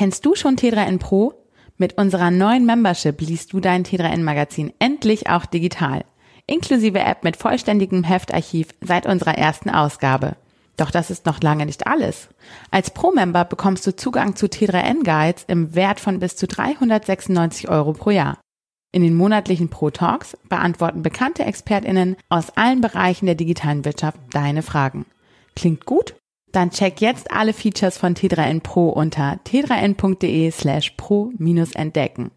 Kennst du schon T3N Pro? Mit unserer neuen Membership liest du dein T3N Magazin endlich auch digital. Inklusive App mit vollständigem Heftarchiv seit unserer ersten Ausgabe. Doch das ist noch lange nicht alles. Als Pro-Member bekommst du Zugang zu T3N Guides im Wert von bis zu 396 Euro pro Jahr. In den monatlichen Pro-Talks beantworten bekannte ExpertInnen aus allen Bereichen der digitalen Wirtschaft deine Fragen. Klingt gut? Dann check jetzt alle Features von T3N Pro unter t3n.de slash pro-entdecken.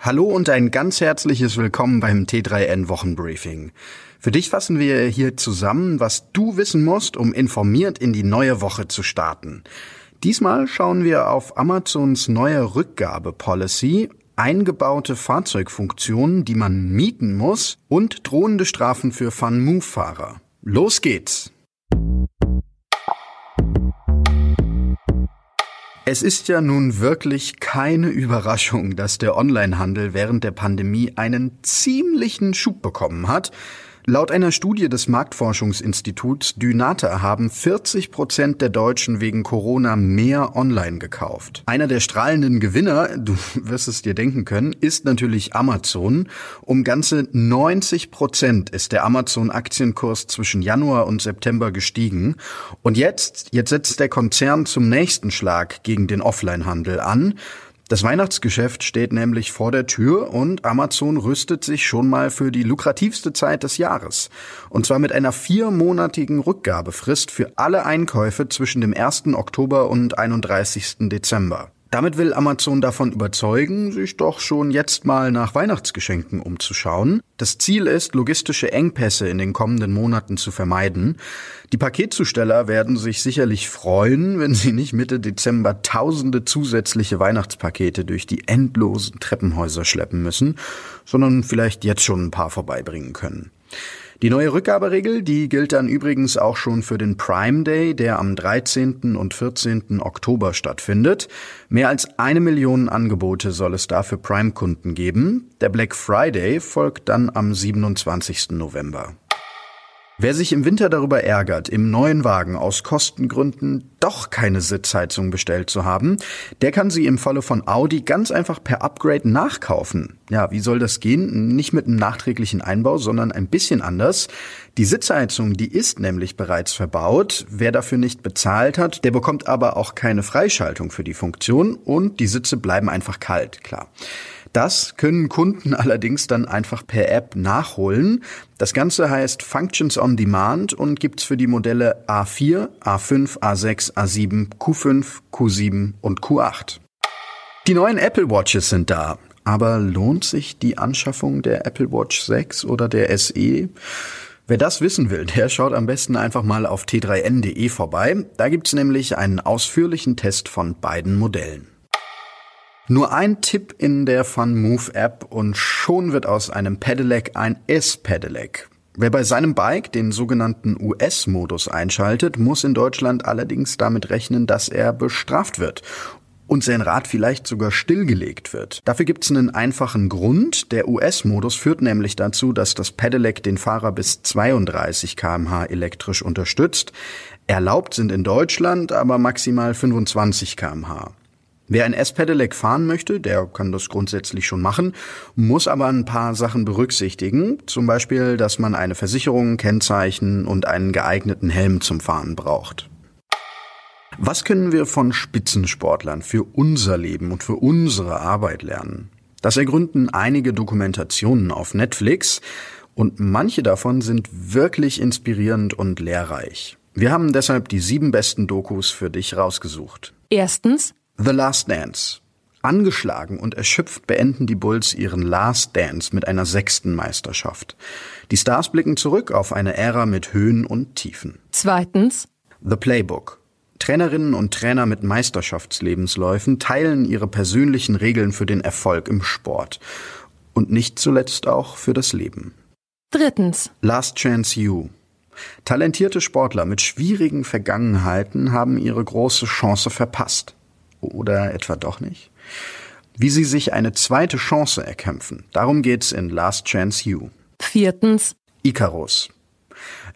Hallo und ein ganz herzliches Willkommen beim T3N Wochenbriefing. Für dich fassen wir hier zusammen, was du wissen musst, um informiert in die neue Woche zu starten. Diesmal schauen wir auf Amazons neue Rückgabepolicy, eingebaute Fahrzeugfunktionen, die man mieten muss und drohende Strafen für Fun-Move-Fahrer. Los geht's! Es ist ja nun wirklich keine Überraschung, dass der Onlinehandel während der Pandemie einen ziemlichen Schub bekommen hat. Laut einer Studie des Marktforschungsinstituts Dynata haben 40 Prozent der Deutschen wegen Corona mehr online gekauft. Einer der strahlenden Gewinner, du wirst es dir denken können, ist natürlich Amazon. Um ganze 90 Prozent ist der Amazon-Aktienkurs zwischen Januar und September gestiegen. Und jetzt, jetzt setzt der Konzern zum nächsten Schlag gegen den Offline-Handel an. Das Weihnachtsgeschäft steht nämlich vor der Tür und Amazon rüstet sich schon mal für die lukrativste Zeit des Jahres. Und zwar mit einer viermonatigen Rückgabefrist für alle Einkäufe zwischen dem 1. Oktober und 31. Dezember. Damit will Amazon davon überzeugen, sich doch schon jetzt mal nach Weihnachtsgeschenken umzuschauen. Das Ziel ist, logistische Engpässe in den kommenden Monaten zu vermeiden. Die Paketzusteller werden sich sicherlich freuen, wenn sie nicht Mitte Dezember tausende zusätzliche Weihnachtspakete durch die endlosen Treppenhäuser schleppen müssen, sondern vielleicht jetzt schon ein paar vorbeibringen können. Die neue Rückgaberegel, die gilt dann übrigens auch schon für den Prime Day, der am 13. und 14. Oktober stattfindet. Mehr als eine Million Angebote soll es da für Prime-Kunden geben. Der Black Friday folgt dann am 27. November. Wer sich im Winter darüber ärgert, im neuen Wagen aus Kostengründen doch keine Sitzheizung bestellt zu haben, der kann sie im Falle von Audi ganz einfach per Upgrade nachkaufen. Ja, wie soll das gehen? Nicht mit einem nachträglichen Einbau, sondern ein bisschen anders. Die Sitzheizung, die ist nämlich bereits verbaut. Wer dafür nicht bezahlt hat, der bekommt aber auch keine Freischaltung für die Funktion und die Sitze bleiben einfach kalt, klar. Das können Kunden allerdings dann einfach per App nachholen. Das Ganze heißt Functions on Demand und gibt's für die Modelle A4, A5, A6, A7, Q5, Q7 und Q8. Die neuen Apple Watches sind da. Aber lohnt sich die Anschaffung der Apple Watch 6 oder der SE? Wer das wissen will, der schaut am besten einfach mal auf t3n.de vorbei. Da gibt's nämlich einen ausführlichen Test von beiden Modellen. Nur ein Tipp in der FunMove App und schon wird aus einem Pedelec ein S-Pedelec. Wer bei seinem Bike den sogenannten US-Modus einschaltet, muss in Deutschland allerdings damit rechnen, dass er bestraft wird und sein Rad vielleicht sogar stillgelegt wird. Dafür gibt es einen einfachen Grund. Der US-Modus führt nämlich dazu, dass das Pedelec den Fahrer bis 32 kmh elektrisch unterstützt. Erlaubt sind in Deutschland aber maximal 25 kmh. Wer ein S-Pedelec fahren möchte, der kann das grundsätzlich schon machen, muss aber ein paar Sachen berücksichtigen. Zum Beispiel, dass man eine Versicherung, Kennzeichen und einen geeigneten Helm zum Fahren braucht. Was können wir von Spitzensportlern für unser Leben und für unsere Arbeit lernen? Das ergründen einige Dokumentationen auf Netflix und manche davon sind wirklich inspirierend und lehrreich. Wir haben deshalb die sieben besten Dokus für dich rausgesucht. Erstens The Last Dance. Angeschlagen und erschöpft beenden die Bulls ihren Last Dance mit einer sechsten Meisterschaft. Die Stars blicken zurück auf eine Ära mit Höhen und Tiefen. Zweitens The Playbook. Trainerinnen und Trainer mit Meisterschaftslebensläufen teilen ihre persönlichen Regeln für den Erfolg im Sport. Und nicht zuletzt auch für das Leben. Drittens Last Chance You. Talentierte Sportler mit schwierigen Vergangenheiten haben ihre große Chance verpasst. Oder etwa doch nicht? Wie sie sich eine zweite Chance erkämpfen. Darum geht's in Last Chance You. Viertens Icarus.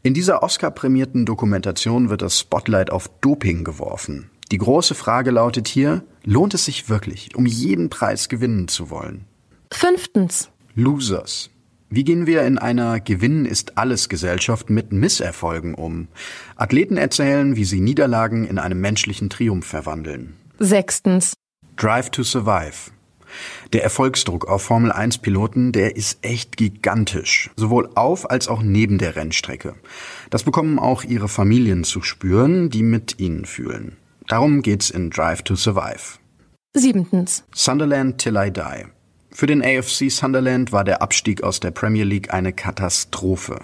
In dieser Oscar-prämierten Dokumentation wird das Spotlight auf Doping geworfen. Die große Frage lautet hier, lohnt es sich wirklich, um jeden Preis gewinnen zu wollen? Fünftens. Losers. Wie gehen wir in einer Gewinnen ist alles Gesellschaft mit Misserfolgen um? Athleten erzählen, wie sie Niederlagen in einem menschlichen Triumph verwandeln. Sechstens. Drive to Survive. Der Erfolgsdruck auf Formel 1 Piloten, der ist echt gigantisch, sowohl auf als auch neben der Rennstrecke. Das bekommen auch ihre Familien zu spüren, die mit ihnen fühlen. Darum geht's in Drive to Survive. Siebentens. Sunderland Till I Die. Für den AFC Sunderland war der Abstieg aus der Premier League eine Katastrophe.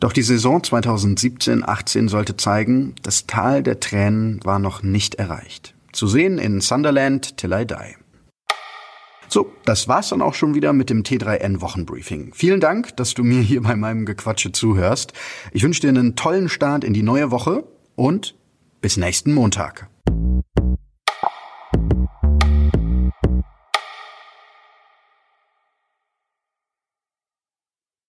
Doch die Saison 2017-18 sollte zeigen, das Tal der Tränen war noch nicht erreicht. Zu sehen in Sunderland Till I Die. So, das war's dann auch schon wieder mit dem T3N Wochenbriefing. Vielen Dank, dass du mir hier bei meinem Gequatsche zuhörst. Ich wünsche dir einen tollen Start in die neue Woche und bis nächsten Montag.